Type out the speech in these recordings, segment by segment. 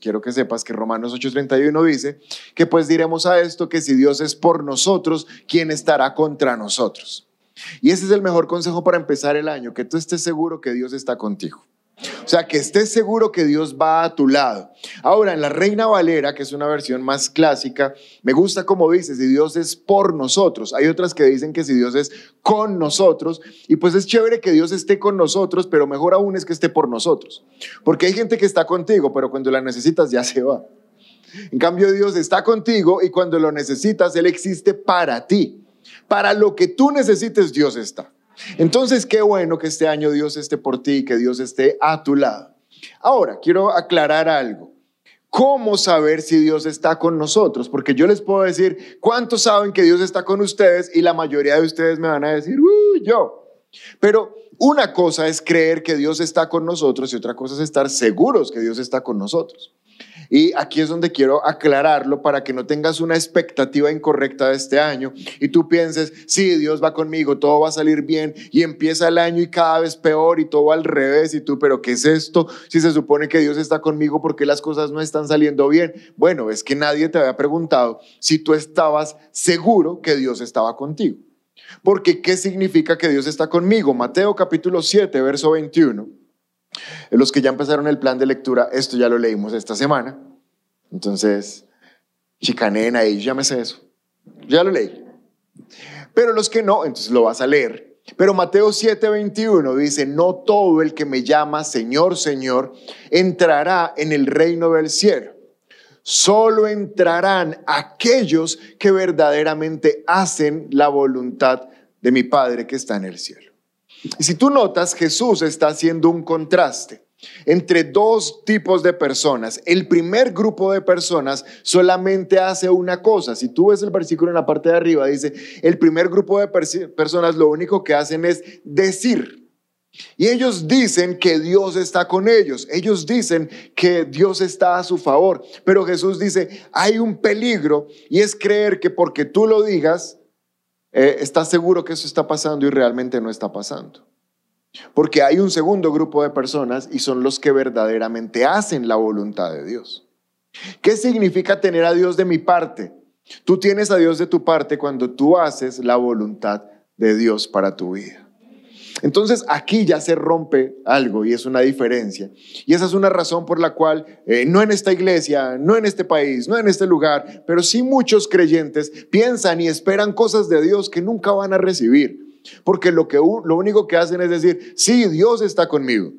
Quiero que sepas que Romanos 8:31 dice que pues diremos a esto que si Dios es por nosotros, ¿quién estará contra nosotros? Y ese es el mejor consejo para empezar el año, que tú estés seguro que Dios está contigo. O sea, que estés seguro que Dios va a tu lado. Ahora, en la Reina Valera, que es una versión más clásica, me gusta como dice, si Dios es por nosotros. Hay otras que dicen que si Dios es con nosotros. Y pues es chévere que Dios esté con nosotros, pero mejor aún es que esté por nosotros. Porque hay gente que está contigo, pero cuando la necesitas ya se va. En cambio, Dios está contigo y cuando lo necesitas, Él existe para ti. Para lo que tú necesites, Dios está. Entonces, qué bueno que este año Dios esté por ti, que Dios esté a tu lado. Ahora, quiero aclarar algo. ¿Cómo saber si Dios está con nosotros? Porque yo les puedo decir, ¿cuántos saben que Dios está con ustedes? Y la mayoría de ustedes me van a decir, "Uh, yo. Pero una cosa es creer que Dios está con nosotros y otra cosa es estar seguros que Dios está con nosotros. Y aquí es donde quiero aclararlo para que no tengas una expectativa incorrecta de este año y tú pienses, sí, Dios va conmigo, todo va a salir bien y empieza el año y cada vez peor y todo al revés y tú, pero ¿qué es esto? Si se supone que Dios está conmigo, ¿por qué las cosas no están saliendo bien? Bueno, es que nadie te había preguntado si tú estabas seguro que Dios estaba contigo. Porque ¿qué significa que Dios está conmigo? Mateo capítulo 7, verso 21. Los que ya empezaron el plan de lectura, esto ya lo leímos esta semana. Entonces, chicaneen ahí, llámese eso. Ya lo leí. Pero los que no, entonces lo vas a leer. Pero Mateo 7:21 dice, no todo el que me llama Señor, Señor, entrará en el reino del cielo. Solo entrarán aquellos que verdaderamente hacen la voluntad de mi Padre que está en el cielo. Y si tú notas, Jesús está haciendo un contraste entre dos tipos de personas. El primer grupo de personas solamente hace una cosa. Si tú ves el versículo en la parte de arriba, dice, el primer grupo de personas lo único que hacen es decir. Y ellos dicen que Dios está con ellos. Ellos dicen que Dios está a su favor. Pero Jesús dice, hay un peligro y es creer que porque tú lo digas, eh, estás seguro que eso está pasando y realmente no está pasando. Porque hay un segundo grupo de personas y son los que verdaderamente hacen la voluntad de Dios. ¿Qué significa tener a Dios de mi parte? Tú tienes a Dios de tu parte cuando tú haces la voluntad de Dios para tu vida. Entonces aquí ya se rompe algo y es una diferencia. Y esa es una razón por la cual eh, no en esta iglesia, no en este país, no en este lugar, pero sí muchos creyentes piensan y esperan cosas de Dios que nunca van a recibir. Porque lo, que, lo único que hacen es decir, sí, Dios está conmigo.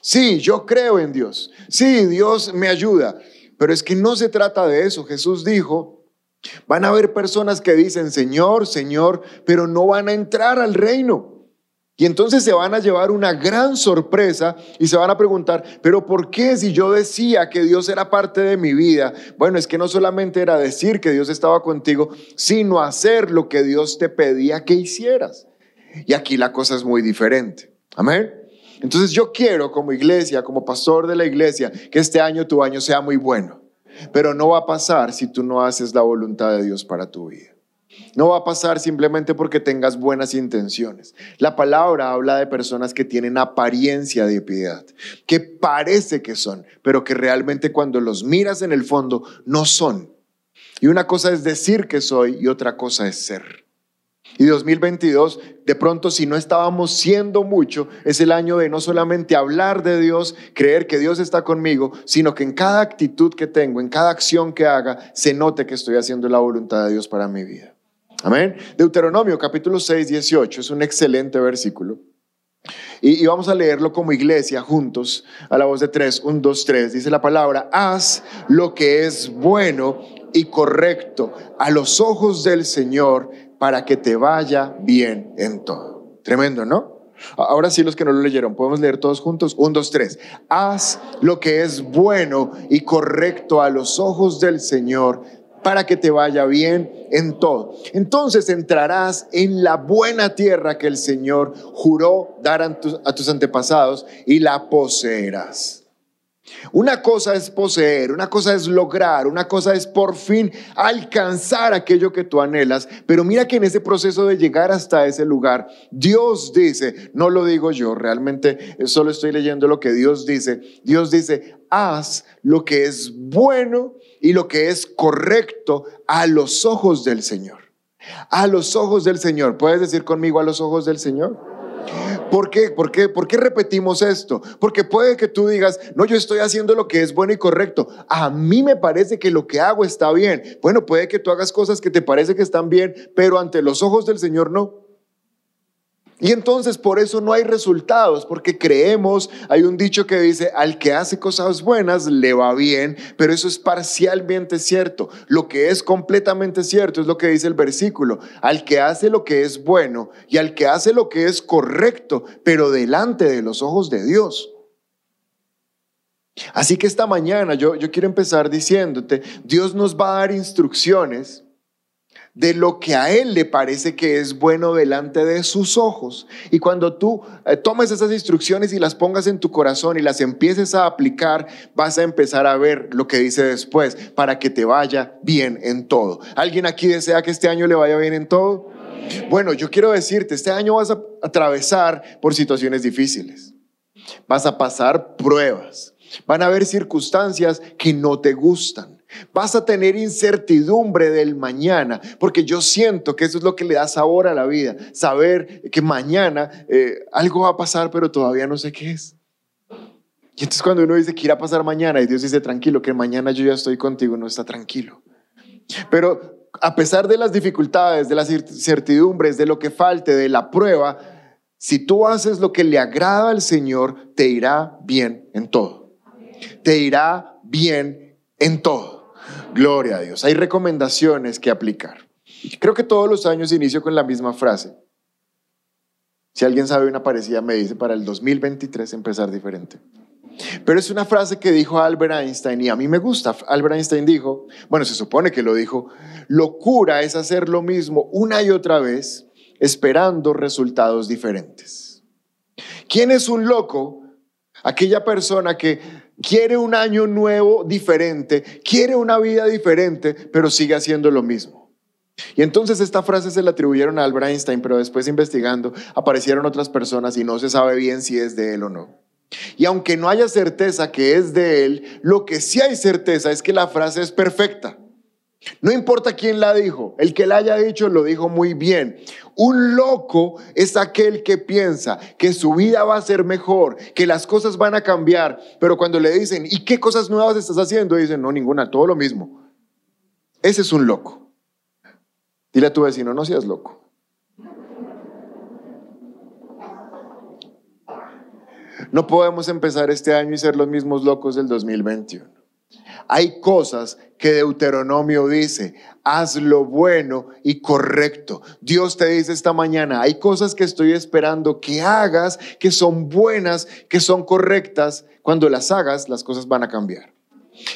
Sí, yo creo en Dios. Sí, Dios me ayuda. Pero es que no se trata de eso. Jesús dijo, van a haber personas que dicen, Señor, Señor, pero no van a entrar al reino. Y entonces se van a llevar una gran sorpresa y se van a preguntar, pero ¿por qué si yo decía que Dios era parte de mi vida? Bueno, es que no solamente era decir que Dios estaba contigo, sino hacer lo que Dios te pedía que hicieras. Y aquí la cosa es muy diferente. Amén. Entonces yo quiero como iglesia, como pastor de la iglesia, que este año tu año sea muy bueno. Pero no va a pasar si tú no haces la voluntad de Dios para tu vida. No va a pasar simplemente porque tengas buenas intenciones. La palabra habla de personas que tienen apariencia de piedad, que parece que son, pero que realmente cuando los miras en el fondo no son. Y una cosa es decir que soy y otra cosa es ser. Y 2022, de pronto, si no estábamos siendo mucho, es el año de no solamente hablar de Dios, creer que Dios está conmigo, sino que en cada actitud que tengo, en cada acción que haga, se note que estoy haciendo la voluntad de Dios para mi vida. Amén. Deuteronomio capítulo 6, 18 es un excelente versículo. Y, y vamos a leerlo como iglesia juntos a la voz de tres. Un, dos, tres. Dice la palabra, haz lo que es bueno y correcto a los ojos del Señor para que te vaya bien en todo. Tremendo, ¿no? Ahora sí, los que no lo leyeron, podemos leer todos juntos. Un, dos, tres. Haz lo que es bueno y correcto a los ojos del Señor para que te vaya bien en todo. Entonces entrarás en la buena tierra que el Señor juró dar a tus, antepasados y la poseerás. Una cosa es poseer, una cosa es lograr, una cosa es por fin alcanzar aquello que tú anhelas. Pero mira que en ese proceso de llegar hasta ese lugar, Dios dice, no lo digo yo, realmente solo estoy leyendo lo que Dios dice. Dios dice, haz lo que es bueno y lo que es correcto a los ojos del Señor. A los ojos del Señor. ¿Puedes decir conmigo a los ojos del Señor? ¿Por qué? ¿Por qué? ¿Por qué repetimos esto? Porque puede que tú digas, no, yo estoy haciendo lo que es bueno y correcto. A mí me parece que lo que hago está bien. Bueno, puede que tú hagas cosas que te parece que están bien, pero ante los ojos del Señor no. Y entonces por eso no hay resultados, porque creemos, hay un dicho que dice, al que hace cosas buenas le va bien, pero eso es parcialmente cierto. Lo que es completamente cierto es lo que dice el versículo, al que hace lo que es bueno y al que hace lo que es correcto, pero delante de los ojos de Dios. Así que esta mañana yo, yo quiero empezar diciéndote, Dios nos va a dar instrucciones de lo que a Él le parece que es bueno delante de sus ojos. Y cuando tú eh, tomes esas instrucciones y las pongas en tu corazón y las empieces a aplicar, vas a empezar a ver lo que dice después para que te vaya bien en todo. ¿Alguien aquí desea que este año le vaya bien en todo? Bueno, yo quiero decirte, este año vas a atravesar por situaciones difíciles. Vas a pasar pruebas. Van a haber circunstancias que no te gustan. Vas a tener incertidumbre del mañana, porque yo siento que eso es lo que le da sabor a la vida, saber que mañana eh, algo va a pasar, pero todavía no sé qué es. Y entonces cuando uno dice que irá a pasar mañana y Dios dice tranquilo, que mañana yo ya estoy contigo, no está tranquilo. Pero a pesar de las dificultades, de las incertidumbres, de lo que falte, de la prueba, si tú haces lo que le agrada al Señor, te irá bien en todo. Te irá bien en todo. Gloria a Dios. Hay recomendaciones que aplicar. Creo que todos los años inicio con la misma frase. Si alguien sabe una parecida, me dice para el 2023 empezar diferente. Pero es una frase que dijo Albert Einstein y a mí me gusta. Albert Einstein dijo, bueno, se supone que lo dijo, locura es hacer lo mismo una y otra vez esperando resultados diferentes. ¿Quién es un loco? Aquella persona que quiere un año nuevo diferente, quiere una vida diferente, pero sigue haciendo lo mismo. Y entonces esta frase se la atribuyeron a Albert Einstein, pero después investigando aparecieron otras personas y no se sabe bien si es de él o no. Y aunque no haya certeza que es de él, lo que sí hay certeza es que la frase es perfecta. No importa quién la dijo, el que la haya dicho lo dijo muy bien. Un loco es aquel que piensa que su vida va a ser mejor, que las cosas van a cambiar, pero cuando le dicen, ¿y qué cosas nuevas estás haciendo? Dicen, no, ninguna, todo lo mismo. Ese es un loco. Dile a tu vecino, no seas loco. No podemos empezar este año y ser los mismos locos del 2021. Hay cosas que Deuteronomio dice, haz lo bueno y correcto. Dios te dice esta mañana, hay cosas que estoy esperando que hagas, que son buenas, que son correctas. Cuando las hagas, las cosas van a cambiar.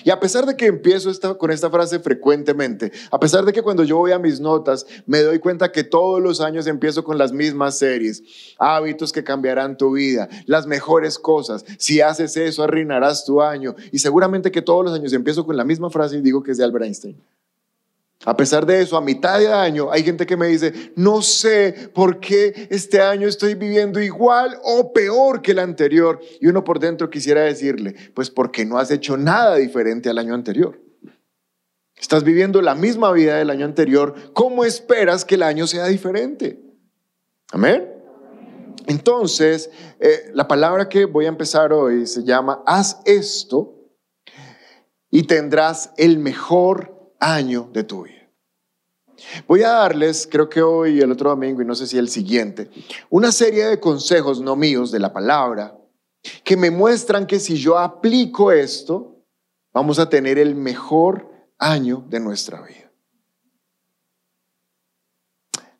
Y a pesar de que empiezo con esta frase frecuentemente, a pesar de que cuando yo voy a mis notas me doy cuenta que todos los años empiezo con las mismas series, hábitos que cambiarán tu vida, las mejores cosas, si haces eso arruinarás tu año, y seguramente que todos los años empiezo con la misma frase y digo que es de Albert Einstein. A pesar de eso, a mitad de año hay gente que me dice, no sé por qué este año estoy viviendo igual o peor que el anterior. Y uno por dentro quisiera decirle, pues porque no has hecho nada diferente al año anterior. Estás viviendo la misma vida del año anterior. ¿Cómo esperas que el año sea diferente? Amén. Entonces, eh, la palabra que voy a empezar hoy se llama, haz esto y tendrás el mejor año de tu vida. Voy a darles, creo que hoy, el otro domingo y no sé si el siguiente, una serie de consejos no míos de la palabra que me muestran que si yo aplico esto, vamos a tener el mejor año de nuestra vida.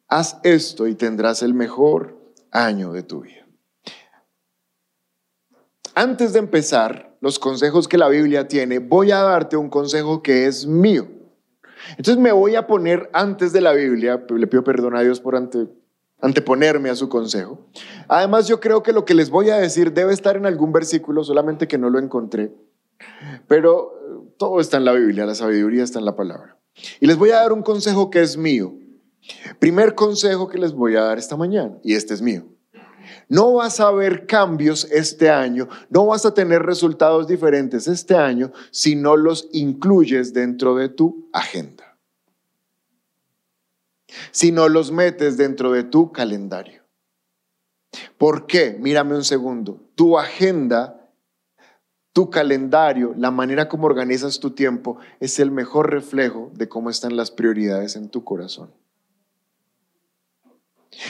Haz esto y tendrás el mejor año de tu vida. Antes de empezar los consejos que la Biblia tiene, voy a darte un consejo que es mío. Entonces me voy a poner antes de la Biblia, le pido perdón a Dios por anteponerme a su consejo. Además, yo creo que lo que les voy a decir debe estar en algún versículo, solamente que no lo encontré. Pero eh, todo está en la Biblia, la sabiduría está en la palabra. Y les voy a dar un consejo que es mío. Primer consejo que les voy a dar esta mañana, y este es mío. No vas a ver cambios este año, no vas a tener resultados diferentes este año si no los incluyes dentro de tu agenda. Si no los metes dentro de tu calendario. ¿Por qué? Mírame un segundo. Tu agenda tu calendario, la manera como organizas tu tiempo, es el mejor reflejo de cómo están las prioridades en tu corazón.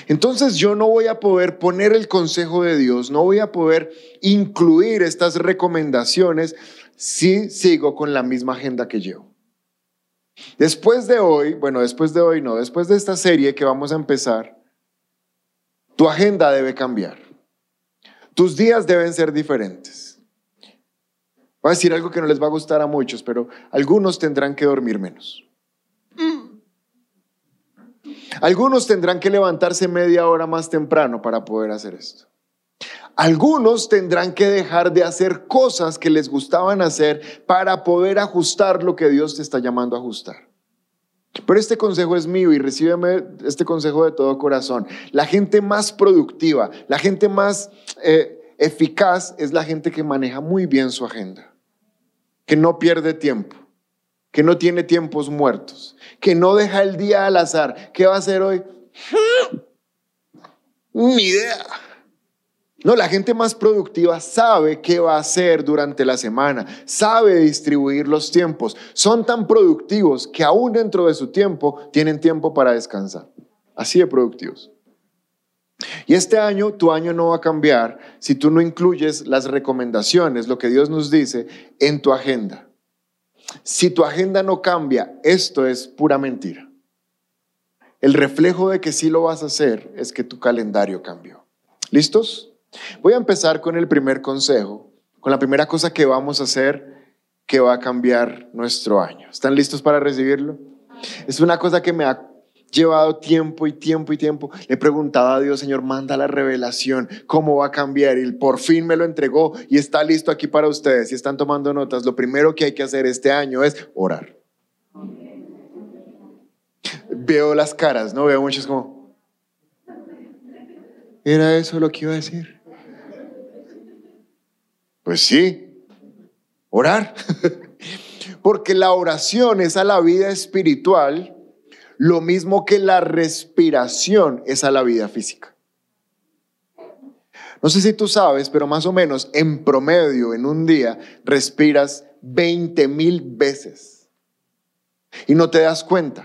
Entonces yo no voy a poder poner el consejo de Dios, no voy a poder incluir estas recomendaciones si sigo con la misma agenda que llevo. Después de hoy, bueno, después de hoy no, después de esta serie que vamos a empezar, tu agenda debe cambiar. Tus días deben ser diferentes. Voy a decir algo que no les va a gustar a muchos, pero algunos tendrán que dormir menos. Algunos tendrán que levantarse media hora más temprano para poder hacer esto. Algunos tendrán que dejar de hacer cosas que les gustaban hacer para poder ajustar lo que Dios te está llamando a ajustar. Pero este consejo es mío y recíbeme este consejo de todo corazón. La gente más productiva, la gente más eh, eficaz es la gente que maneja muy bien su agenda, que no pierde tiempo, que no tiene tiempos muertos, que no deja el día al azar. ¿Qué va a hacer hoy? Ni idea. No, la gente más productiva sabe qué va a hacer durante la semana, sabe distribuir los tiempos. Son tan productivos que aún dentro de su tiempo tienen tiempo para descansar. Así de productivos. Y este año, tu año no va a cambiar si tú no incluyes las recomendaciones, lo que Dios nos dice, en tu agenda. Si tu agenda no cambia, esto es pura mentira. El reflejo de que sí lo vas a hacer es que tu calendario cambió. ¿Listos? Voy a empezar con el primer consejo, con la primera cosa que vamos a hacer que va a cambiar nuestro año. ¿Están listos para recibirlo? Es una cosa que me ha llevado tiempo y tiempo y tiempo. Le preguntaba a Dios, Señor, manda la revelación, cómo va a cambiar. Y por fin me lo entregó y está listo aquí para ustedes. Si están tomando notas, lo primero que hay que hacer este año es orar. Veo las caras, ¿no? Veo muchos como... ¿Era eso lo que iba a decir? Pues sí, orar. Porque la oración es a la vida espiritual lo mismo que la respiración es a la vida física. No sé si tú sabes, pero más o menos en promedio en un día respiras 20 mil veces y no te das cuenta.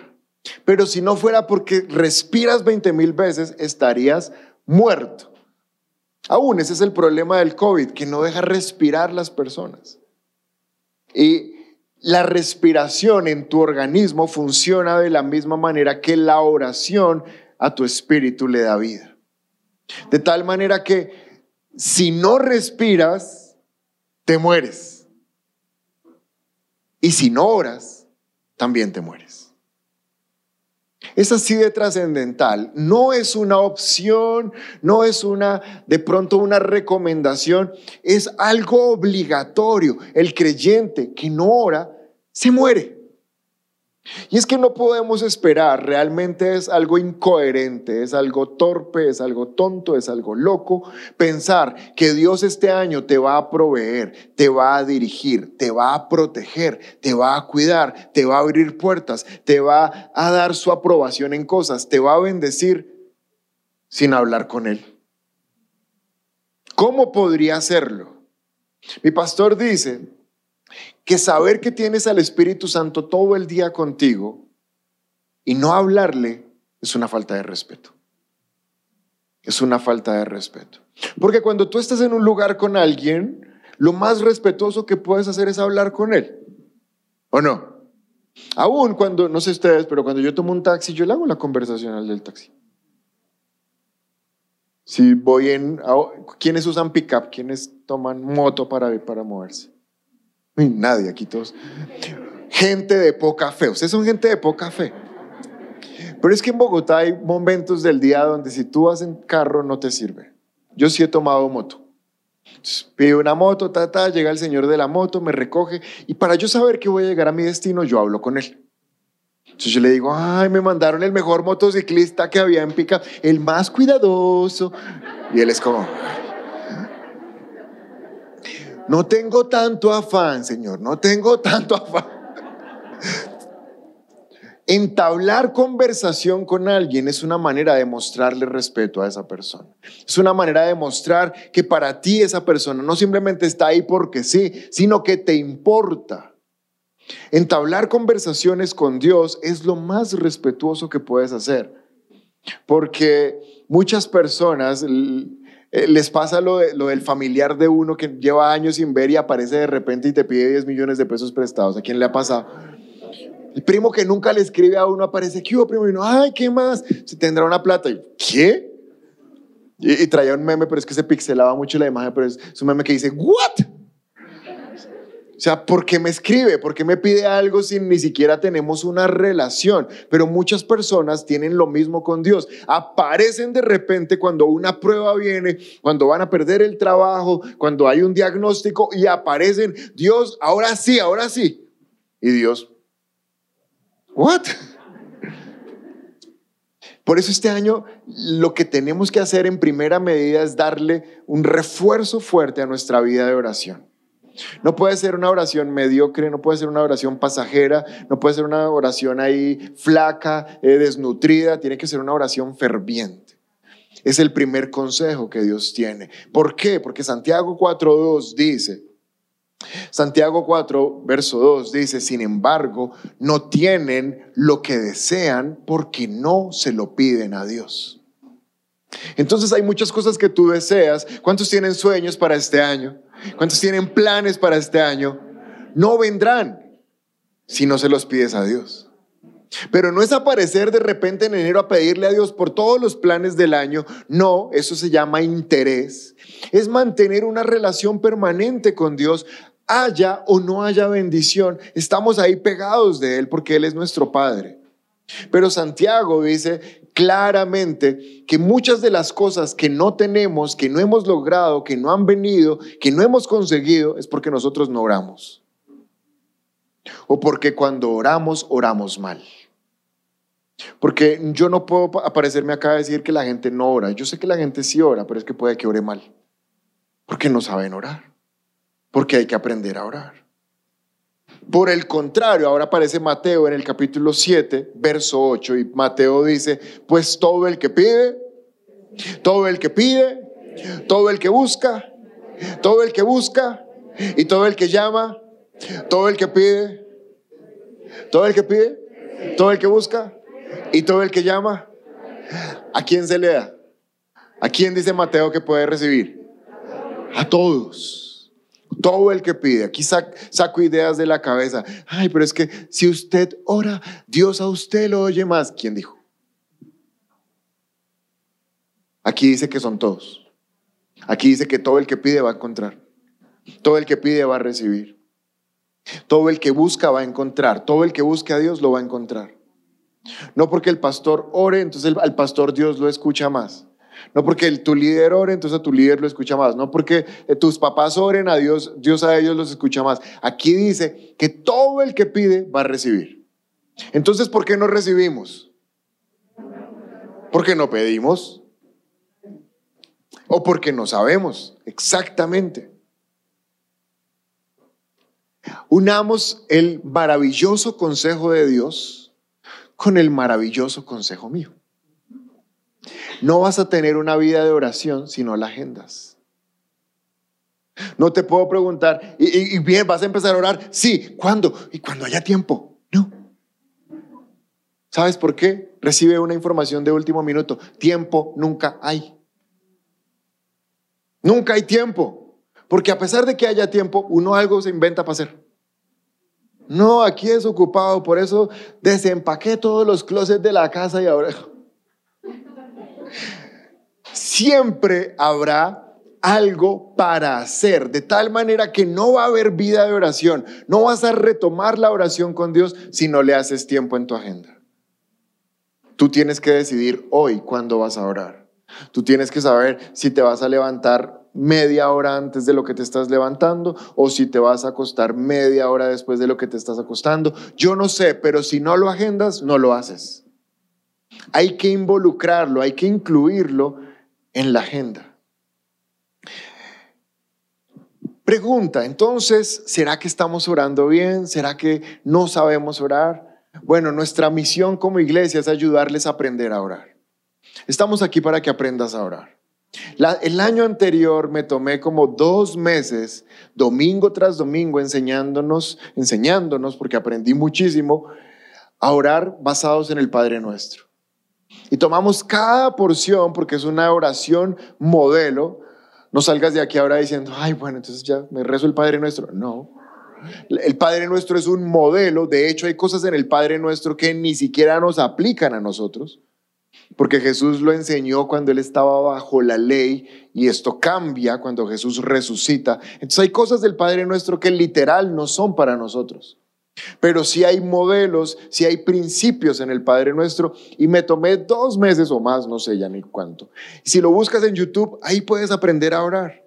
Pero si no fuera porque respiras 20 mil veces, estarías muerto. Aún ese es el problema del COVID, que no deja respirar las personas. Y la respiración en tu organismo funciona de la misma manera que la oración a tu espíritu le da vida. De tal manera que si no respiras, te mueres. Y si no oras, también te mueres. Es así de trascendental. No es una opción, no es una, de pronto una recomendación, es algo obligatorio. El creyente que no ora se muere. Y es que no podemos esperar, realmente es algo incoherente, es algo torpe, es algo tonto, es algo loco, pensar que Dios este año te va a proveer, te va a dirigir, te va a proteger, te va a cuidar, te va a abrir puertas, te va a dar su aprobación en cosas, te va a bendecir sin hablar con Él. ¿Cómo podría hacerlo? Mi pastor dice que saber que tienes al Espíritu Santo todo el día contigo y no hablarle es una falta de respeto. Es una falta de respeto. Porque cuando tú estás en un lugar con alguien, lo más respetuoso que puedes hacer es hablar con él. ¿O no? Aún cuando, no sé ustedes, pero cuando yo tomo un taxi, yo le hago la conversación al del taxi. Si voy en... ¿Quiénes usan pickup? ¿Quiénes toman moto para, para moverse? Nadie aquí todos. Gente de poca fe. Ustedes son gente de poca fe. Pero es que en Bogotá hay momentos del día donde si tú vas en carro no te sirve. Yo sí he tomado moto. Entonces, Pide una moto, ta, ta, llega el señor de la moto, me recoge y para yo saber que voy a llegar a mi destino, yo hablo con él. Entonces yo le digo, ay, me mandaron el mejor motociclista que había en Pica, el más cuidadoso. Y él es como, no tengo tanto afán, Señor, no tengo tanto afán. Entablar conversación con alguien es una manera de mostrarle respeto a esa persona. Es una manera de mostrar que para ti esa persona no simplemente está ahí porque sí, sino que te importa. Entablar conversaciones con Dios es lo más respetuoso que puedes hacer. Porque muchas personas eh, les pasa lo, de- lo del familiar de uno que lleva años sin ver y aparece de repente y te pide 10 millones de pesos prestados. ¿A quién le ha pasado? El primo que nunca le escribe a uno aparece, ¿qué hubo, primo? Y uno, ay, ¿qué más? Se tendrá una plata. Y, ¿Qué? Y, traía un meme, pero es que se pixelaba mucho la imagen, pero es, es un meme que dice, ¿what? O sea, ¿por qué me escribe? ¿Por qué me pide algo si ni siquiera tenemos una relación? Pero muchas personas tienen lo mismo con Dios. Aparecen de repente cuando una prueba viene, cuando van a perder el trabajo, cuando hay un diagnóstico y aparecen, Dios, ahora sí, ahora sí. Y Dios, ¿what? Por eso este año lo que tenemos que hacer en primera medida es darle un refuerzo fuerte a nuestra vida de oración. No puede ser una oración mediocre, no puede ser una oración pasajera, no puede ser una oración ahí flaca, eh, desnutrida, tiene que ser una oración ferviente. Es el primer consejo que Dios tiene. ¿Por qué? Porque Santiago 4.2 dice, Santiago 4, verso 2 dice, sin embargo, no tienen lo que desean porque no se lo piden a Dios. Entonces hay muchas cosas que tú deseas. ¿Cuántos tienen sueños para este año? ¿Cuántos tienen planes para este año? No vendrán si no se los pides a Dios. Pero no es aparecer de repente en enero a pedirle a Dios por todos los planes del año. No, eso se llama interés. Es mantener una relación permanente con Dios, haya o no haya bendición. Estamos ahí pegados de Él porque Él es nuestro Padre. Pero Santiago dice claramente que muchas de las cosas que no tenemos, que no hemos logrado, que no han venido, que no hemos conseguido, es porque nosotros no oramos. O porque cuando oramos, oramos mal. Porque yo no puedo pa- aparecerme acá a decir que la gente no ora. Yo sé que la gente sí ora, pero es que puede que ore mal. Porque no saben orar. Porque hay que aprender a orar. Por el contrario, ahora aparece Mateo en el capítulo 7, verso 8, y Mateo dice, pues todo el que pide, todo el que pide, todo el que busca, todo el que busca, y todo el que llama, todo el que pide, todo el que pide, todo el que busca, y todo el que llama, ¿a quién se le da? ¿A quién dice Mateo que puede recibir? A todos. Todo el que pide. Aquí sac- saco ideas de la cabeza. Ay, pero es que si usted ora, Dios a usted lo oye más. ¿Quién dijo? Aquí dice que son todos. Aquí dice que todo el que pide va a encontrar. Todo el que pide va a recibir. Todo el que busca va a encontrar. Todo el que busque a Dios lo va a encontrar. No porque el pastor ore, entonces al pastor Dios lo escucha más. No porque el- tu líder ore, entonces a tu líder lo escucha más. No porque eh, tus papás oren a Dios, Dios a ellos los escucha más. Aquí dice que todo el que pide va a recibir. Entonces, ¿por qué no recibimos? Porque no pedimos. O porque no sabemos exactamente. Unamos el maravilloso consejo de Dios con el maravilloso consejo mío. No vas a tener una vida de oración si no la agendas. No te puedo preguntar, y, y- bien, vas a empezar a orar. Sí, ¿cuándo? Y cuando haya tiempo. No. ¿Sabes por qué? Recibe una información de último minuto. Tiempo nunca hay. Nunca hay tiempo. Porque a pesar de que haya tiempo, uno algo se inventa para hacer. No, aquí es ocupado, por eso desempaqué todos los closets de la casa y ahora... Siempre habrá algo para hacer, de tal manera que no va a haber vida de oración. No vas a retomar la oración con Dios si no le haces tiempo en tu agenda. Tú tienes que decidir hoy cuándo vas a orar. Tú tienes que saber si te vas a levantar media hora antes de lo que te estás levantando o si te vas a acostar media hora después de lo que te estás acostando. Yo no sé, pero si no lo agendas, no lo haces. Hay que involucrarlo, hay que incluirlo en la agenda. Pregunta, entonces, ¿será que estamos orando bien? ¿Será que no sabemos orar? Bueno, nuestra misión como iglesia es ayudarles a aprender a orar. Estamos aquí para que aprendas a orar. El año anterior me tomé como dos meses, domingo tras domingo, enseñándonos, enseñándonos, porque aprendí muchísimo, a orar basados en el Padre Nuestro. Y tomamos cada porción, porque es una oración modelo. No salgas de aquí ahora diciendo, ay, bueno, entonces ya me rezo el Padre Nuestro. No. El Padre Nuestro es un modelo. De hecho, hay cosas en el Padre Nuestro que ni siquiera nos aplican a nosotros. Porque Jesús lo enseñó cuando él estaba bajo la ley y esto cambia cuando Jesús resucita. Entonces hay cosas del Padre Nuestro que literal no son para nosotros. Pero sí hay modelos, sí hay principios en el Padre Nuestro y me tomé dos meses o más, no sé ya ni cuánto. Si lo buscas en YouTube, ahí puedes aprender a orar.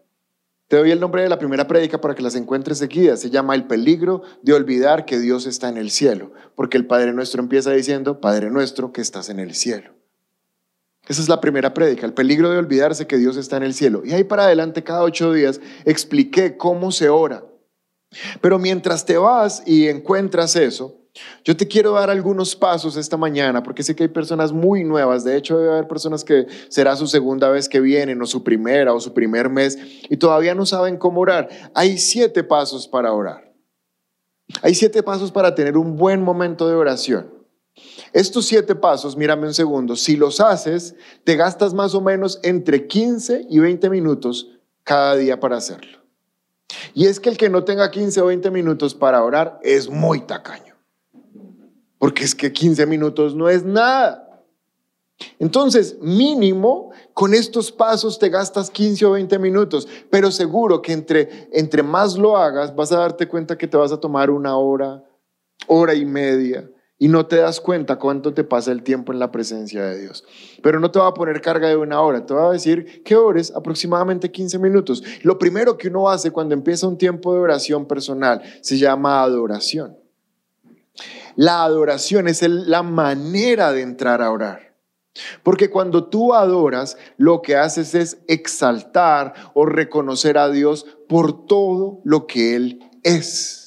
Te doy el nombre de la primera prédica para que las encuentres seguidas. Se llama El peligro de olvidar que Dios está en el cielo. Porque el Padre Nuestro empieza diciendo, Padre Nuestro que estás en el cielo. Esa es la primera prédica, el peligro de olvidarse que Dios está en el cielo. Y ahí para adelante, cada ocho días, expliqué cómo se ora. Pero mientras te vas y encuentras eso, yo te quiero dar algunos pasos esta mañana, porque sé que hay personas muy nuevas. De hecho, debe haber personas que será su segunda vez que vienen, o su primera, o su primer mes, y todavía no saben cómo orar. Hay siete pasos para orar. Hay siete pasos para tener un buen momento de oración. Estos siete pasos, mírame un segundo, si los haces, te gastas más o menos entre 15 y 20 minutos cada día para hacerlo. Y es que el que no tenga 15 o 20 minutos para orar es muy tacaño. Porque es que 15 minutos no es nada. Entonces, mínimo, con estos pasos te gastas 15 o 20 minutos, pero seguro que entre, entre más lo hagas, vas a darte cuenta que te vas a tomar una hora, hora y media, y no te das cuenta cuánto te pasa el tiempo en la presencia de Dios. Pero no te va a poner carga de una hora, te va a decir que ores aproximadamente 15 minutos. Lo primero que uno hace cuando empieza un tiempo de oración personal se llama adoración. La adoración es la manera de entrar a orar. Porque cuando tú adoras, lo que haces es exaltar o reconocer a Dios por todo lo que Él es.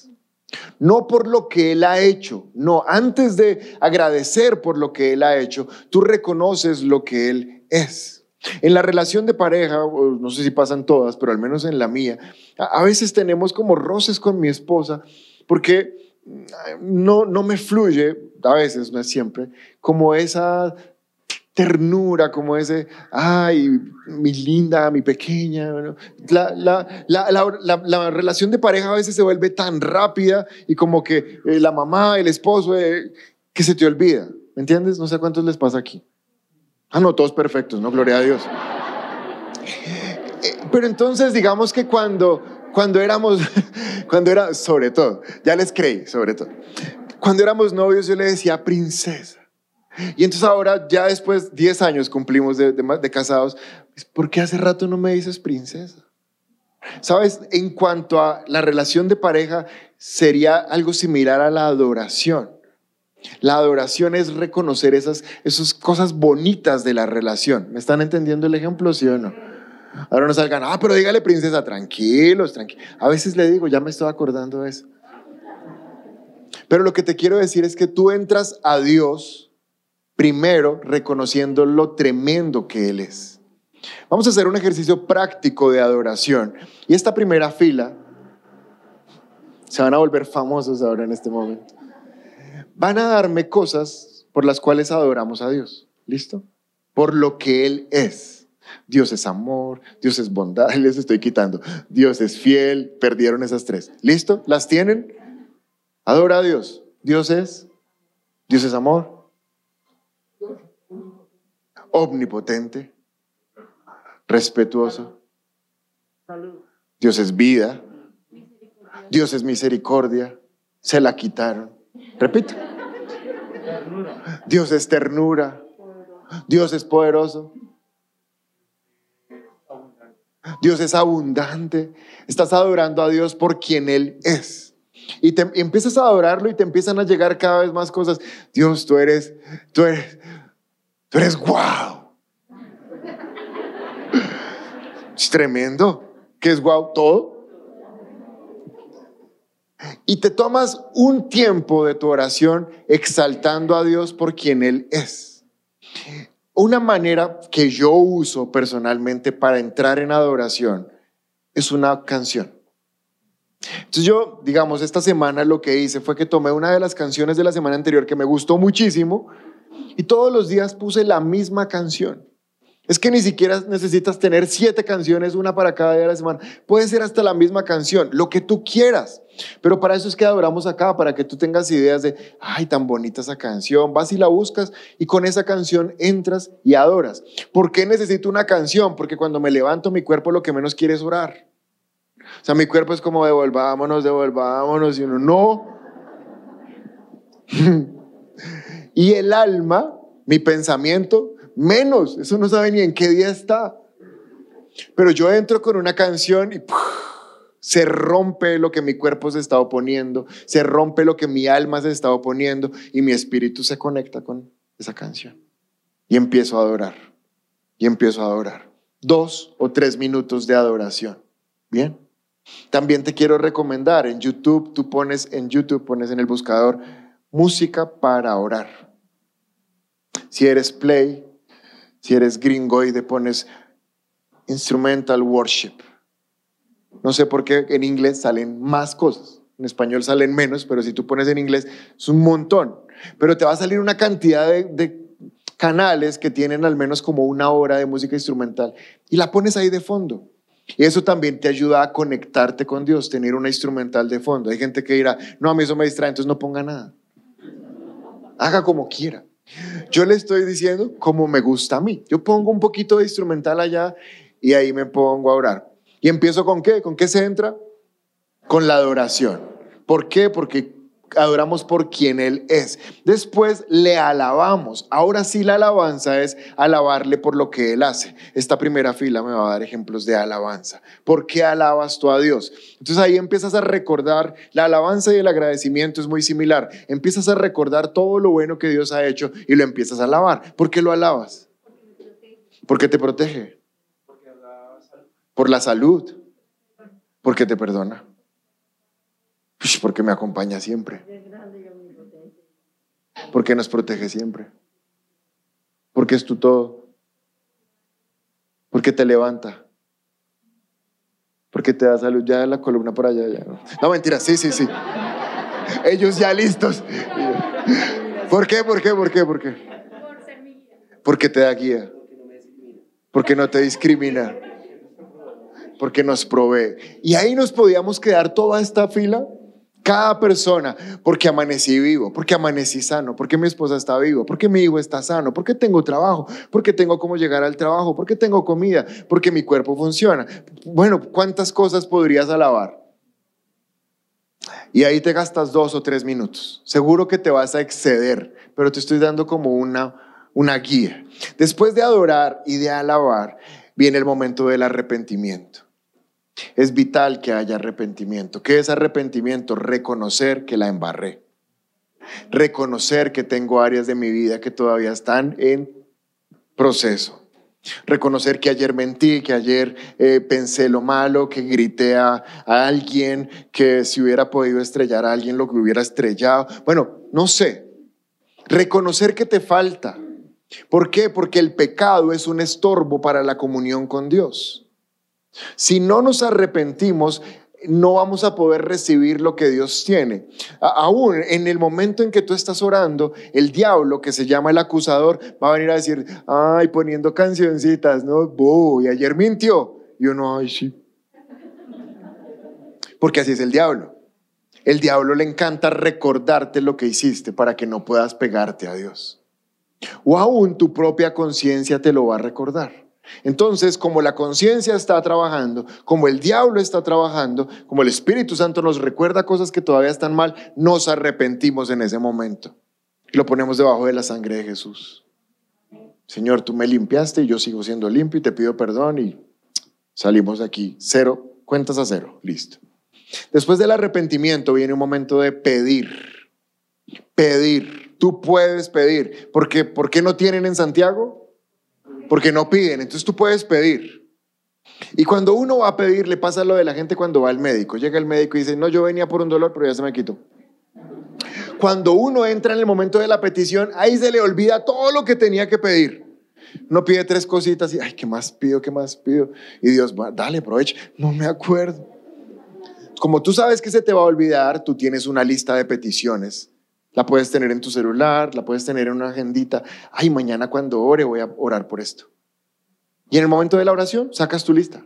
No por lo que Él ha hecho. No, antes de agradecer por lo que Él ha hecho, tú reconoces lo que Él es. En la relación de pareja, no sé si pasan todas, pero al menos en la mía, a veces tenemos como roces con mi esposa porque no, no me fluye, a veces, no es siempre, como esa ternura, como ese, ay, mi linda, mi pequeña. la, la, la, la, la- la relación de pareja a veces se vuelve tan rápida y como que eh, la mamá, el esposo, eh, que se te olvida. ¿Me entiendes? No sé cuántos les pasa aquí. Ah, no, todos perfectos, ¿no? Gloria a Dios. Eh, Pero entonces, digamos que cuando, cuando éramos, cuando era, sobre todo, ya les creí, sobre todo. Cuando éramos novios, yo le decía princesa. Y entonces ahora, ya después, 10 años cumplimos de, de de casados, ¿por qué hace rato no me dices princesa? Sabes, en cuanto a la relación de pareja, sería algo similar a la adoración. La adoración es reconocer esas, esas cosas bonitas de la relación. ¿Me están entendiendo el ejemplo, sí o no? Ahora no salgan, ah, pero dígale princesa, tranquilos, tranquilos. A veces le digo, ya me estoy acordando de eso. Pero lo que te quiero decir es que tú entras a Dios primero reconociendo lo tremendo que Él es. Vamos a hacer un ejercicio práctico de adoración. Y esta primera fila, se van a volver famosos ahora en este momento. Van a darme cosas por las cuales adoramos a Dios. ¿Listo? Por lo que Él es. Dios es amor, Dios es bondad, les estoy quitando. Dios es fiel, perdieron esas tres. ¿Listo? ¿Las tienen? Adora a Dios. Dios es, Dios es amor, omnipotente, respetuoso. Dios es vida, Dios es misericordia. Se la quitaron. Repito. Dios es ternura. Dios es poderoso. Dios es abundante. Estás adorando a Dios por quien Él es. Y, te, y empiezas a adorarlo y te empiezan a llegar cada vez más cosas. Dios, tú eres, tú eres, tú eres guau. Es tremendo. ¿Qué es guau? Todo. Y te tomas un tiempo de tu oración exaltando a Dios por quien Él es. Una manera que yo uso personalmente para entrar en adoración es una canción. Entonces yo, digamos, esta semana lo que hice fue que tomé una de las canciones de la semana anterior que me gustó muchísimo y todos los días puse la misma canción. Es que ni siquiera necesitas tener siete canciones, una para cada día de la semana. Puede ser hasta la misma canción, lo que tú quieras. Pero para eso es que adoramos acá, para que tú tengas ideas de, ay, tan bonita esa canción. Vas y la buscas y con esa canción entras y adoras. ¿Por qué necesito una canción? Porque cuando me levanto mi cuerpo lo que menos quiere es orar. O sea, mi cuerpo es como devolvámonos, devolvámonos y uno no. y el alma, mi pensamiento, menos. Eso no sabe ni en qué día está. Pero yo entro con una canción y se rompe lo que mi cuerpo se está oponiendo, se rompe lo que mi alma se está oponiendo y mi espíritu se conecta con esa canción. Y empiezo a adorar. Y empiezo a adorar. Dos o tres minutos de adoración. Bien. También te quiero recomendar en YouTube, tú pones en YouTube, pones en el buscador música para orar. Si eres play, si eres gringoide, pones instrumental worship. No sé por qué en inglés salen más cosas. En español salen menos, pero si tú pones en inglés es un montón. Pero te va a salir una cantidad de, de canales que tienen al menos como una hora de música instrumental y la pones ahí de fondo. Y eso también te ayuda a conectarte con Dios, tener una instrumental de fondo. Hay gente que dirá, no, a mí eso me distrae, entonces no ponga nada. Haga como quiera. Yo le estoy diciendo como me gusta a mí. Yo pongo un poquito de instrumental allá y ahí me pongo a orar. ¿Y empiezo con qué? ¿Con qué se entra? Con la adoración. ¿Por qué? Porque adoramos por quien Él es. Después le alabamos. Ahora sí la alabanza es alabarle por lo que Él hace. Esta primera fila me va a dar ejemplos de alabanza. ¿Por qué alabas tú a Dios? Entonces ahí empiezas a recordar, la alabanza y el agradecimiento es muy similar. Empiezas a recordar todo lo bueno que Dios ha hecho y lo empiezas a alabar. ¿Por qué lo alabas? Porque te protege. Por la salud. Porque te perdona. Ush, Porque me acompaña siempre. Porque nos protege siempre. Porque es tu todo. Porque te levanta. Porque te da salud. Ya la columna por allá. No, mentira, sí, sí, sí. Ellos ya listos. ¿Por qué? ¿Por qué? ¿Por qué? ¿Por qué? Porque te da guía. Porque no te discrimina. Porque nos provee. Y ahí nos podíamos quedar toda esta fila cada persona, porque amanecí vivo, porque amanecí sano, porque mi esposa está viva, porque mi hijo está sano, porque tengo trabajo, porque tengo cómo llegar al trabajo, porque tengo comida, porque mi cuerpo funciona. Bueno, ¿cuántas cosas podrías alabar? Y ahí te gastas dos o tres minutos. Seguro que te vas a exceder, pero te estoy dando como una, una guía. Después de adorar y de alabar, viene el momento del arrepentimiento. Es vital que haya arrepentimiento. ¿Qué es arrepentimiento? Reconocer que la embarré. Reconocer que tengo áreas de mi vida que todavía están en proceso. Reconocer que ayer mentí, que ayer eh, pensé lo malo, que grité a, a alguien, que si hubiera podido estrellar a alguien lo que hubiera estrellado. Bueno, no sé. Reconocer que te falta. ¿Por qué? Porque el pecado es un estorbo para la comunión con Dios. Si no nos arrepentimos, no vamos a poder recibir lo que Dios tiene. Aún en el momento en que tú estás orando, el diablo, que se llama el acusador, va a venir a decir, ay, poniendo cancioncitas, ¿no? Y ayer mintió. Y uno, ay, sí. Porque así es el diablo. El diablo le encanta recordarte lo que hiciste para que no puedas pegarte a Dios. O aún tu propia conciencia te lo va a recordar. Entonces, como la conciencia está trabajando, como el diablo está trabajando, como el Espíritu Santo nos recuerda cosas que todavía están mal, nos arrepentimos en ese momento. Y lo ponemos debajo de la sangre de Jesús. Señor, tú me limpiaste y yo sigo siendo limpio y te pido perdón y Salimos de aquí, cero, cuentas a cero, listo. Después del arrepentimiento viene un momento de pedir. Pedir. Tú puedes pedir. Porque, ¿Por qué no tienen en Santiago? Porque no piden. Entonces tú puedes pedir. Y cuando uno va a pedir, le pasa lo de la gente cuando va al médico. Llega el médico y dice, no, yo venía por un dolor, pero ya se me quitó. Cuando uno entra en el momento de la petición, ahí se le olvida todo lo que tenía que pedir. No pide tres cositas y, ay, ¿qué más pido? ¿Qué más pido? Y Dios, dale, aprovecha. No me acuerdo. Como tú sabes que se te va a olvidar, tú tienes una lista de peticiones. La puedes tener en tu celular, la puedes tener en una agendita. Ay, mañana cuando ore voy a orar por esto. Y en el momento de la oración, sacas tu lista.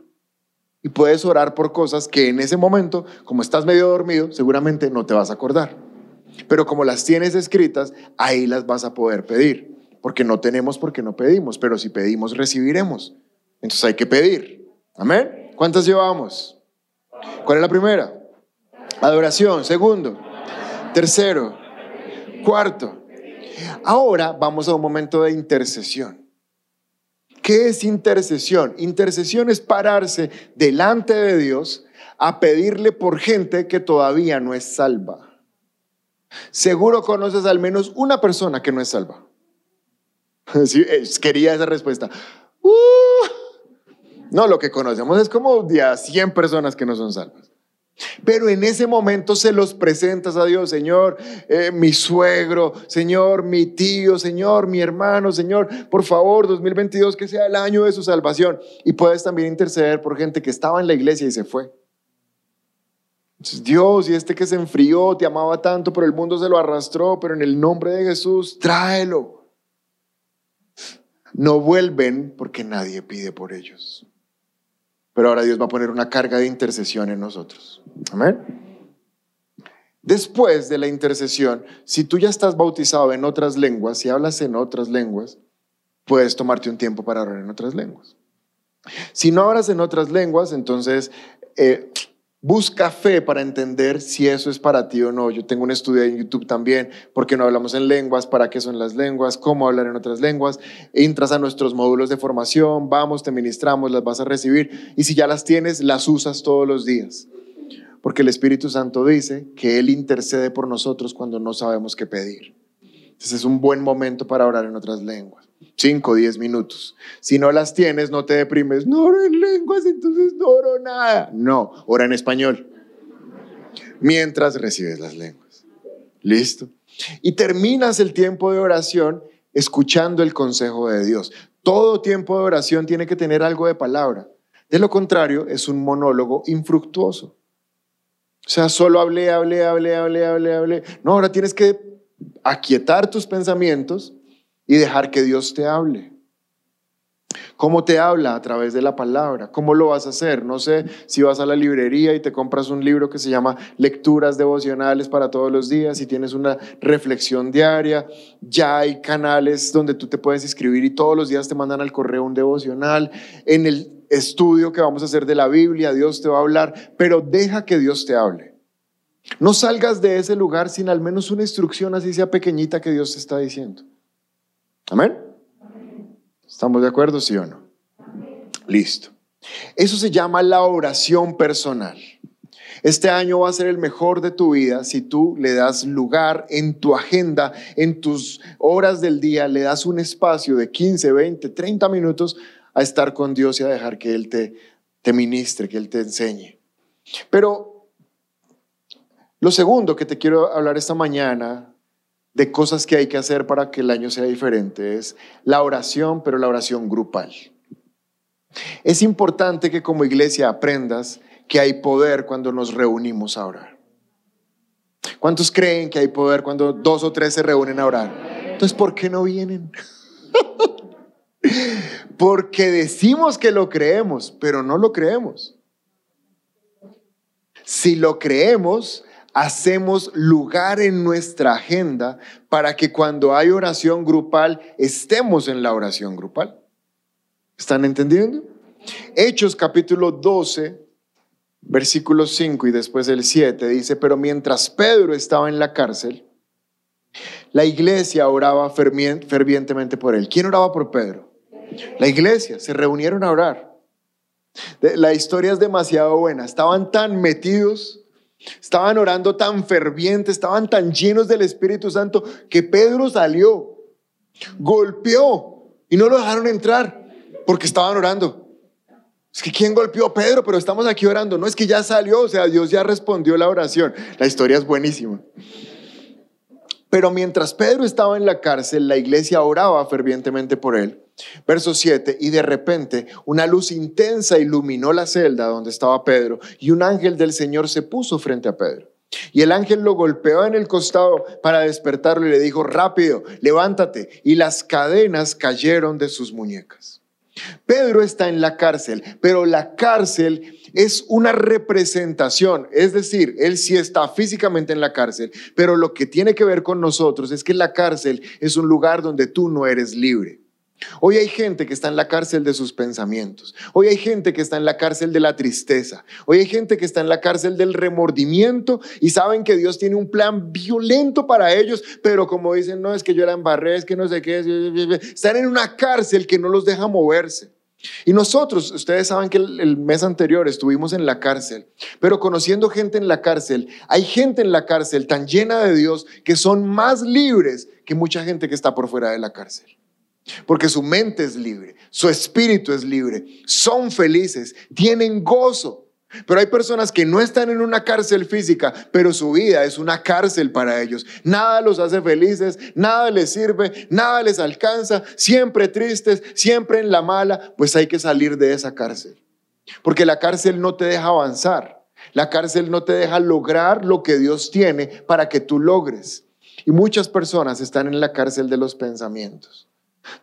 Y puedes orar por cosas que en ese momento, como estás medio dormido, seguramente no te vas a acordar. Pero como las tienes escritas, ahí las vas a poder pedir. Porque no tenemos porque no pedimos, pero si pedimos, recibiremos. Entonces hay que pedir. Amén. ¿Cuántas llevamos? ¿Cuál es la primera? Adoración. Segundo. Tercero. Cuarto. Ahora vamos a un momento de intercesión. ¿Qué es intercesión? Intercesión es pararse delante de Dios a pedirle por gente que todavía no es salva. Seguro conoces al menos una persona que no es salva. Quería esa respuesta. Uh. no, lo que conocemos es como de a 100 personas que no son salvas. Pero en ese momento se los presentas a Dios, Señor, eh, mi suegro, Señor, mi tío, Señor, mi hermano, Señor, por favor, 2022 que sea el año de su salvación. Y puedes también interceder por gente que estaba en la iglesia y se fue. Dios, y este que se enfrió, te amaba tanto, pero el mundo se lo arrastró, pero en el nombre de Jesús, tráelo. No vuelven porque nadie pide por ellos. Pero ahora Dios va a poner una carga de intercesión en nosotros. Amén. Después de la intercesión, si tú ya estás bautizado en otras lenguas, si hablas en otras lenguas, puedes tomarte un tiempo para orar en otras lenguas. Si no hablas en otras lenguas, entonces eh, Busca fe para entender si eso es para ti o no. Yo tengo un estudio en YouTube también, porque no hablamos en lenguas, para qué son las lenguas, cómo hablar en otras lenguas. Entras a nuestros módulos de formación, vamos, te ministramos, las vas a recibir y si ya las tienes, las usas todos los días. Porque el Espíritu Santo dice que Él intercede por nosotros cuando no sabemos qué pedir. Entonces es un buen momento para orar en otras lenguas. 5 o 10 minutos. Si no las tienes, no te deprimes. No oro en lenguas, entonces no oro nada. No, ora en español. Mientras recibes las lenguas. Listo. Y terminas el tiempo de oración escuchando el consejo de Dios. Todo tiempo de oración tiene que tener algo de palabra. De lo contrario, es un monólogo infructuoso. O sea, solo hablé, hablé, hablé, hablé, hablé, hablé. No, ahora tienes que aquietar tus pensamientos y dejar que Dios te hable. ¿Cómo te habla? A través de la palabra. ¿Cómo lo vas a hacer? No sé si vas a la librería y te compras un libro que se llama Lecturas devocionales para todos los días y tienes una reflexión diaria. Ya hay canales donde tú te puedes inscribir y todos los días te mandan al correo un devocional. En el estudio que vamos a hacer de la Biblia, Dios te va a hablar, pero deja que Dios te hable. No salgas de ese lugar sin al menos una instrucción así sea pequeñita que Dios te está diciendo. Amén. ¿Estamos de acuerdo, sí o no? Listo. Eso se llama la oración personal. Este año va a ser el mejor de tu vida si tú le das lugar en tu agenda, en tus horas del día, le das un espacio de 15, 20, 30 minutos a estar con Dios y a dejar que Él te, te ministre, que Él te enseñe. Pero lo segundo que te quiero hablar esta mañana de cosas que hay que hacer para que el año sea diferente. Es la oración, pero la oración grupal. Es importante que como iglesia aprendas que hay poder cuando nos reunimos a orar. ¿Cuántos creen que hay poder cuando dos o tres se reúnen a orar? Entonces, ¿por qué no vienen? Porque decimos que lo creemos, pero no lo creemos. Si lo creemos, hacemos lugar en nuestra agenda para que cuando hay oración grupal estemos en la oración grupal. ¿Están entendiendo? Hechos capítulo 12, versículo 5 y después el 7 dice, pero mientras Pedro estaba en la cárcel, la iglesia oraba fervientemente por él. ¿Quién oraba por Pedro? La iglesia, se reunieron a orar. La historia es demasiado buena. Estaban tan metidos, estaban orando tan ferviente, estaban tan llenos del Espíritu Santo que Pedro salió, golpeó y no lo dejaron entrar porque estaban orando. Es que ¿quién golpeó a Pedro? Pero estamos aquí orando. No es que ya salió, o sea, Dios ya respondió la oración. La historia es buenísima. Pero mientras Pedro estaba en la cárcel, la iglesia oraba fervientemente por él. Verso 7, y de repente una luz intensa iluminó la celda donde estaba Pedro y un ángel del Señor se puso frente a Pedro. Y el ángel lo golpeó en el costado para despertarlo y le dijo, rápido, levántate. Y las cadenas cayeron de sus muñecas. Pedro está en la cárcel, pero la cárcel es una representación, es decir, él sí está físicamente en la cárcel, pero lo que tiene que ver con nosotros es que la cárcel es un lugar donde tú no eres libre. Hoy hay gente que está en la cárcel de sus pensamientos. Hoy hay gente que está en la cárcel de la tristeza. Hoy hay gente que está en la cárcel del remordimiento y saben que Dios tiene un plan violento para ellos, pero como dicen, no, es que yo la embarré, es que no sé qué, es, están en una cárcel que no los deja moverse. Y nosotros, ustedes saben que el, mes anterior estuvimos en la cárcel, pero conociendo gente en la cárcel, hay gente en la cárcel tan llena de Dios que son más libres que mucha gente que está por fuera de la cárcel. Porque su mente es libre, su espíritu es libre, son felices, tienen gozo. Pero hay personas que no están en una cárcel física, pero su vida es una cárcel para ellos. Nada los hace felices, nada les sirve, nada les alcanza, siempre tristes, siempre en la mala, pues hay que salir de esa cárcel. Porque la cárcel no te deja avanzar, la cárcel no te deja lograr lo que Dios tiene para que tú logres. Y muchas personas están en la cárcel de los pensamientos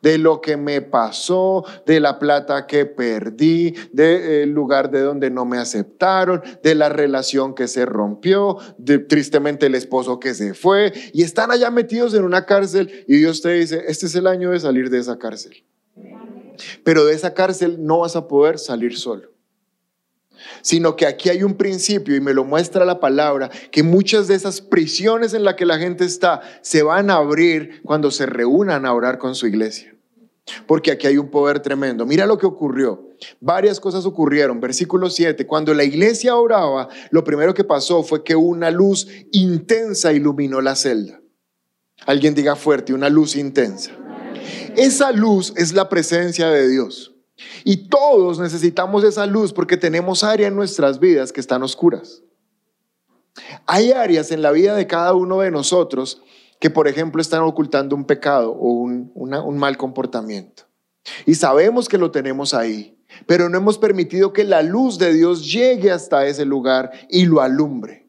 de lo que me pasó, de la plata que perdí, del lugar de donde no me aceptaron, de la relación que se rompió, de tristemente el esposo que se fue, y están allá metidos en una cárcel y Dios te dice, este es el año de salir de esa cárcel. Pero de esa cárcel no vas a poder salir solo sino que aquí hay un principio y me lo muestra la palabra, que muchas de esas prisiones en las que la gente está se van a abrir cuando se reúnan a orar con su iglesia. Porque aquí hay un poder tremendo. Mira lo que ocurrió. Varias cosas ocurrieron. Versículo 7. Cuando la iglesia oraba, lo primero que pasó fue que una luz intensa iluminó la celda. Alguien diga fuerte, una luz intensa. Esa luz es la presencia de Dios. Y todos necesitamos esa luz porque tenemos áreas en nuestras vidas que están oscuras. Hay áreas en la vida de cada uno de nosotros que, por ejemplo, están ocultando un pecado o un, mal comportamiento. Y sabemos que lo tenemos ahí, pero no hemos permitido que la luz de Dios llegue hasta ese lugar y lo alumbre.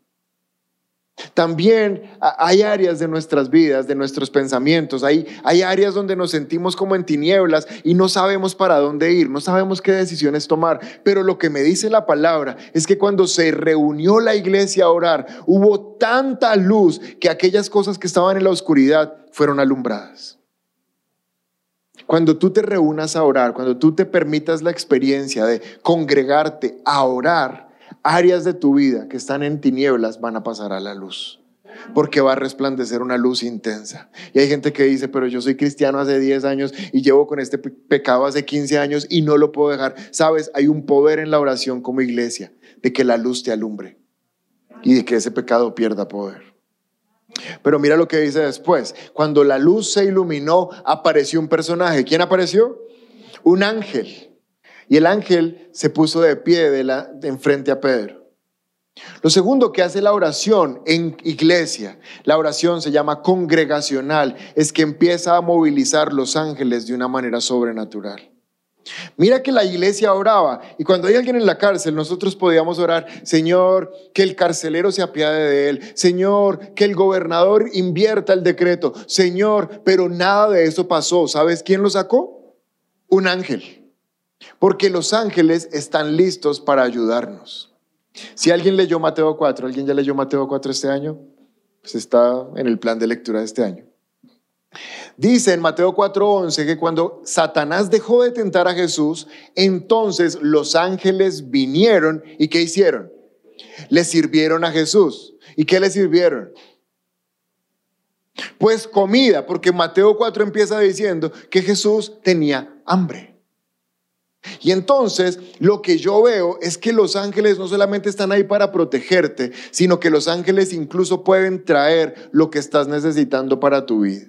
También hay áreas de nuestras vidas, de nuestros pensamientos, hay, hay áreas donde nos sentimos como en tinieblas y no sabemos para dónde ir, no sabemos qué decisiones tomar. Pero lo que me dice la palabra es que cuando se reunió la iglesia a orar, hubo tanta luz que aquellas cosas que estaban en la oscuridad fueron alumbradas. Cuando tú te reúnas a orar, cuando tú te permitas la experiencia de congregarte a orar, áreas de tu vida que están en tinieblas van a pasar a la luz. Porque va a resplandecer una luz intensa. Y hay gente que dice, pero yo soy cristiano hace 10 años y llevo con este pe- pecado hace 15 años y no lo puedo dejar. Sabes, hay un poder en la oración como iglesia de que la luz te alumbre y de que ese pecado pierda poder. Pero mira lo que dice después. Cuando la luz se iluminó, apareció un personaje. ¿Quién apareció? Un ángel. Y el ángel se puso de pie de la, de enfrente a Pedro. Lo segundo que hace la oración en iglesia, la oración se llama congregacional, es que empieza a movilizar los ángeles de una manera sobrenatural. Mira que la iglesia oraba y cuando hay alguien en la cárcel nosotros podíamos orar, Señor, que el carcelero se apiade de él, Señor, que el gobernador invierta el decreto, Señor, pero nada de eso pasó. ¿Sabes quién lo sacó? Un ángel. Porque los ángeles están listos para ayudarnos. Si alguien leyó Mateo 4, ¿alguien ya leyó Mateo 4 este año? Pues está en el plan de lectura de este año. Dice en Mateo 4:11 que cuando Satanás dejó de tentar a Jesús, entonces los ángeles vinieron y ¿qué hicieron? Le sirvieron a Jesús. ¿Y qué le sirvieron? Pues comida, porque Mateo 4 empieza diciendo que Jesús tenía hambre. Y entonces lo que yo veo es que los ángeles no solamente están ahí para protegerte, sino que los ángeles incluso pueden traer lo que estás necesitando para tu vida.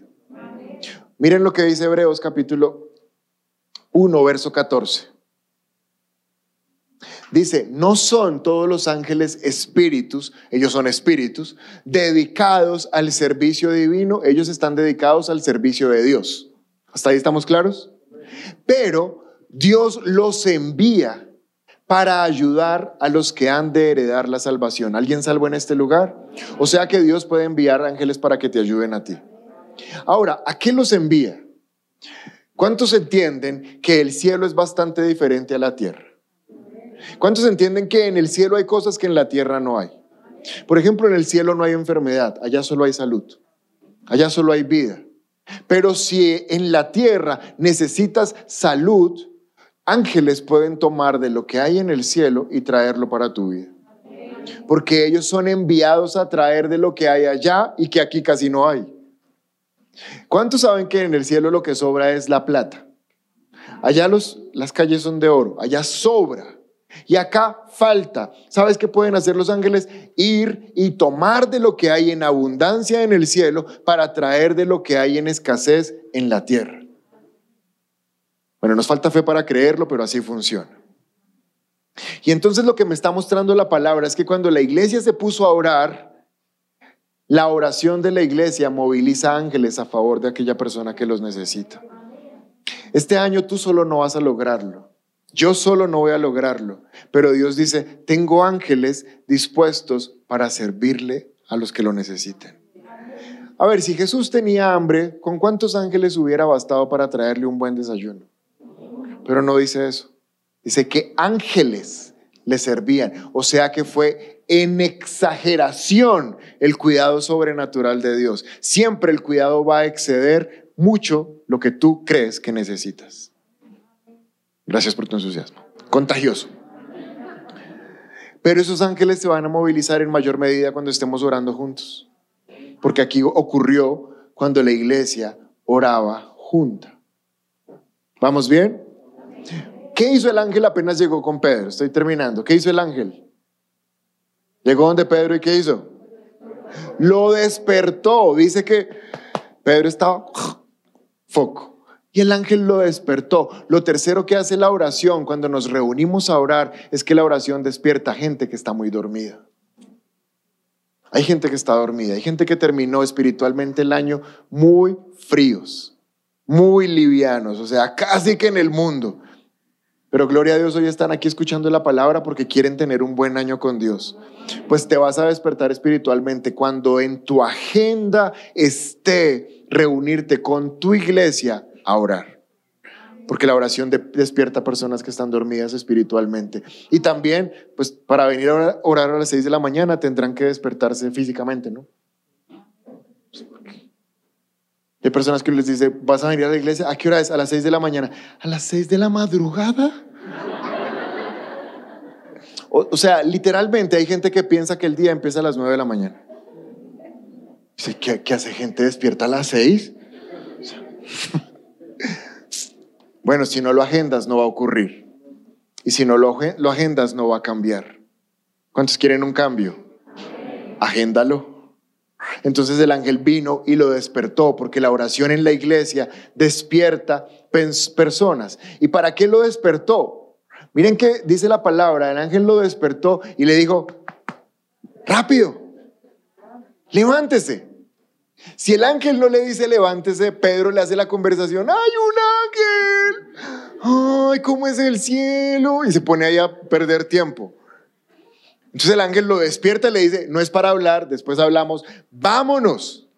Miren lo que dice Hebreos capítulo 1, verso 14. Dice, no son todos los ángeles espíritus, ellos son espíritus, dedicados al servicio divino, ellos están dedicados al servicio de Dios. ¿Hasta ahí estamos claros? Pero Dios los envía para ayudar a los que han de heredar la salvación. ¿Alguien salvo en este lugar? O sea que Dios puede enviar ángeles para que te ayuden a ti. Ahora, ¿a qué los envía? ¿Cuántos entienden que el cielo es bastante diferente a la tierra? ¿Cuántos entienden que en el cielo hay cosas que en la tierra no hay? Por ejemplo, en el cielo no hay enfermedad, allá solo hay salud, allá solo hay vida. Pero si en la tierra necesitas salud, ángeles pueden tomar de lo que hay en el cielo y traerlo para tu vida. Porque ellos son enviados a traer de lo que hay allá y que aquí casi no hay. ¿Cuántos saben que en el cielo lo que sobra es la plata? Allá los, las calles son de oro, allá sobra. Y acá falta. ¿Sabes qué pueden hacer los ángeles? Ir y tomar de lo que hay en abundancia en el cielo para traer de lo que hay en escasez en la tierra. Bueno, nos falta fe para creerlo, pero así funciona. Y entonces lo que me está mostrando la palabra es que cuando la iglesia se puso a orar, la oración de la iglesia moviliza ángeles a favor de aquella persona que los necesita. Este año tú solo no vas a lograrlo. Yo solo no voy a lograrlo, pero Dios dice, tengo ángeles dispuestos para servirle a los que lo necesiten. A ver, si Jesús tenía hambre, ¿con cuántos ángeles hubiera bastado para traerle un buen desayuno? Pero no dice eso. Dice que ángeles le servían. O sea que fue en exageración el cuidado sobrenatural de Dios. Siempre el cuidado va a exceder mucho lo que tú crees que necesitas. Gracias por tu entusiasmo. Contagioso. Pero esos ángeles se van a movilizar en mayor medida cuando estemos orando juntos. Porque aquí ocurrió cuando la iglesia oraba junta. ¿Vamos bien? ¿Qué hizo el ángel apenas llegó con Pedro? Estoy terminando. ¿Qué hizo el ángel? Llegó donde Pedro y ¿qué hizo? Lo despertó. Dice que Pedro estaba foco. Y el ángel lo despertó. Lo tercero que hace la oración cuando nos reunimos a orar es que la oración despierta gente que está muy dormida. Hay gente que está dormida, hay gente que terminó espiritualmente el año muy fríos, muy livianos, o sea, casi que en el mundo. Pero gloria a Dios, hoy están aquí escuchando la palabra porque quieren tener un buen año con Dios. Pues te vas a despertar espiritualmente cuando en tu agenda esté reunirte con tu iglesia a orar. Porque la oración despierta a personas que están dormidas espiritualmente. Y también, pues para venir a orar a las 6 de la mañana tendrán que despertarse físicamente, ¿no? Hay personas que les dice, vas a venir a la iglesia, ¿a qué hora es? A las 6 de la mañana. ¿A las 6 de la madrugada? O, sea, literalmente hay gente que piensa que el día empieza a las 9 de la mañana. Dice, ¿qué, qué hace gente despierta a las 6? Bueno, si no lo agendas no va a ocurrir. Y si no lo, lo agendas no va a cambiar. ¿Cuántos quieren un cambio? Agéndalo. Entonces el ángel vino y lo despertó, porque la oración en la iglesia despierta personas. ¿Y para qué lo despertó? Miren que dice la palabra, el ángel lo despertó y le dijo, rápido, levántese. Si el ángel no le dice levántese, Pedro le hace la conversación, ¡ay, un ángel! ¡Ay, cómo es el cielo! Y se pone ahí a perder tiempo. Entonces el ángel lo despierta y le dice, no es para hablar, después hablamos, vámonos.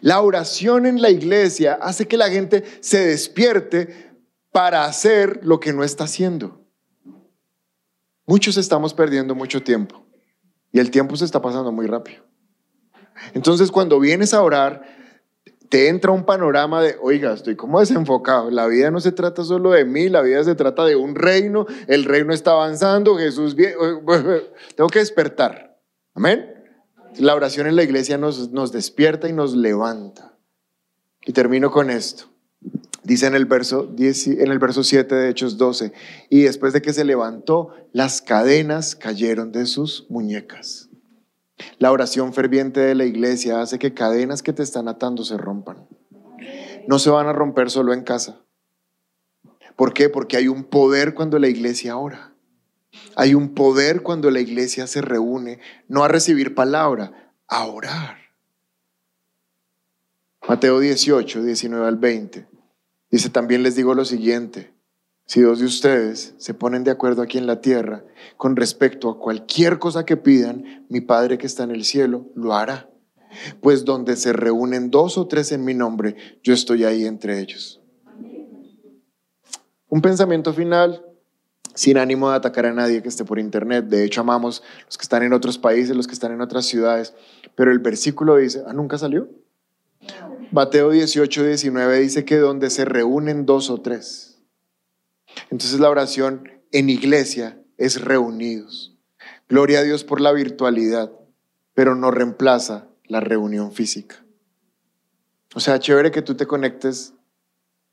La oración en la iglesia hace que la gente se despierte para hacer lo que no está haciendo. Muchos estamos perdiendo mucho tiempo y el tiempo se está pasando muy rápido. Entonces cuando vienes a orar, te entra un panorama de, oiga, estoy como desenfocado. La vida no se trata solo de mí, la vida se trata de un reino. El reino está avanzando, Jesús viene. Tengo que despertar. Amén. La oración en la iglesia nos, nos despierta y nos levanta. Y termino con esto. Dice en el, verso 10 en el verso 7 de Hechos 12, y después de que se levantó, las cadenas cayeron de sus muñecas. La oración ferviente de la iglesia hace que cadenas que te están atando se rompan. No se van a romper solo en casa. ¿Por qué? Porque hay un poder cuando la iglesia ora. Hay un poder cuando la iglesia se reúne, no a recibir palabra, a orar. Mateo 18, 19 al 20. Dice, también les digo lo siguiente, si dos de ustedes se ponen de acuerdo aquí en la tierra con respecto a cualquier cosa que pidan, mi Padre que está en el cielo lo hará. Pues donde se reúnen dos o tres en mi nombre, yo estoy ahí entre ellos. Un pensamiento final, sin ánimo de atacar a nadie que esté por internet. De hecho, amamos los que están en otros países, los que están en otras ciudades. Pero el versículo dice, ¿ah, nunca salió? Mateo 18, 19 dice que donde se reúnen dos o tres. Entonces la oración en iglesia es reunidos. Gloria a Dios por la virtualidad, pero no reemplaza la reunión física. O sea, chévere que tú te conectes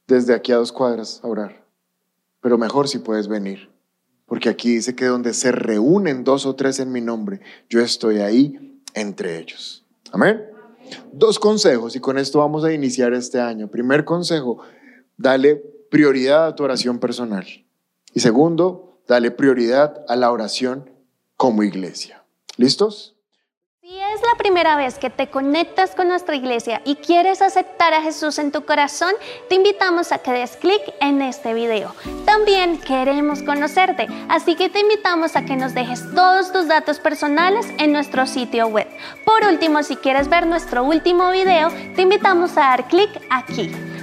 desde aquí a dos cuadras a orar, pero mejor si puedes venir, porque aquí dice que donde se reúnen dos o tres en mi nombre, yo estoy ahí entre ellos. Amén. Dos consejos y con esto vamos a iniciar este año. Primer consejo, dale prioridad a tu oración personal. Y segundo, dale prioridad a la oración como iglesia. ¿Listos? Si es la primera vez que te conectas con nuestra iglesia y quieres aceptar a Jesús en tu corazón, te invitamos a que des clic en este video. También queremos conocerte, así que te invitamos a que nos dejes todos tus datos personales en nuestro sitio web. Por último, si quieres ver nuestro último video, te invitamos a dar clic aquí.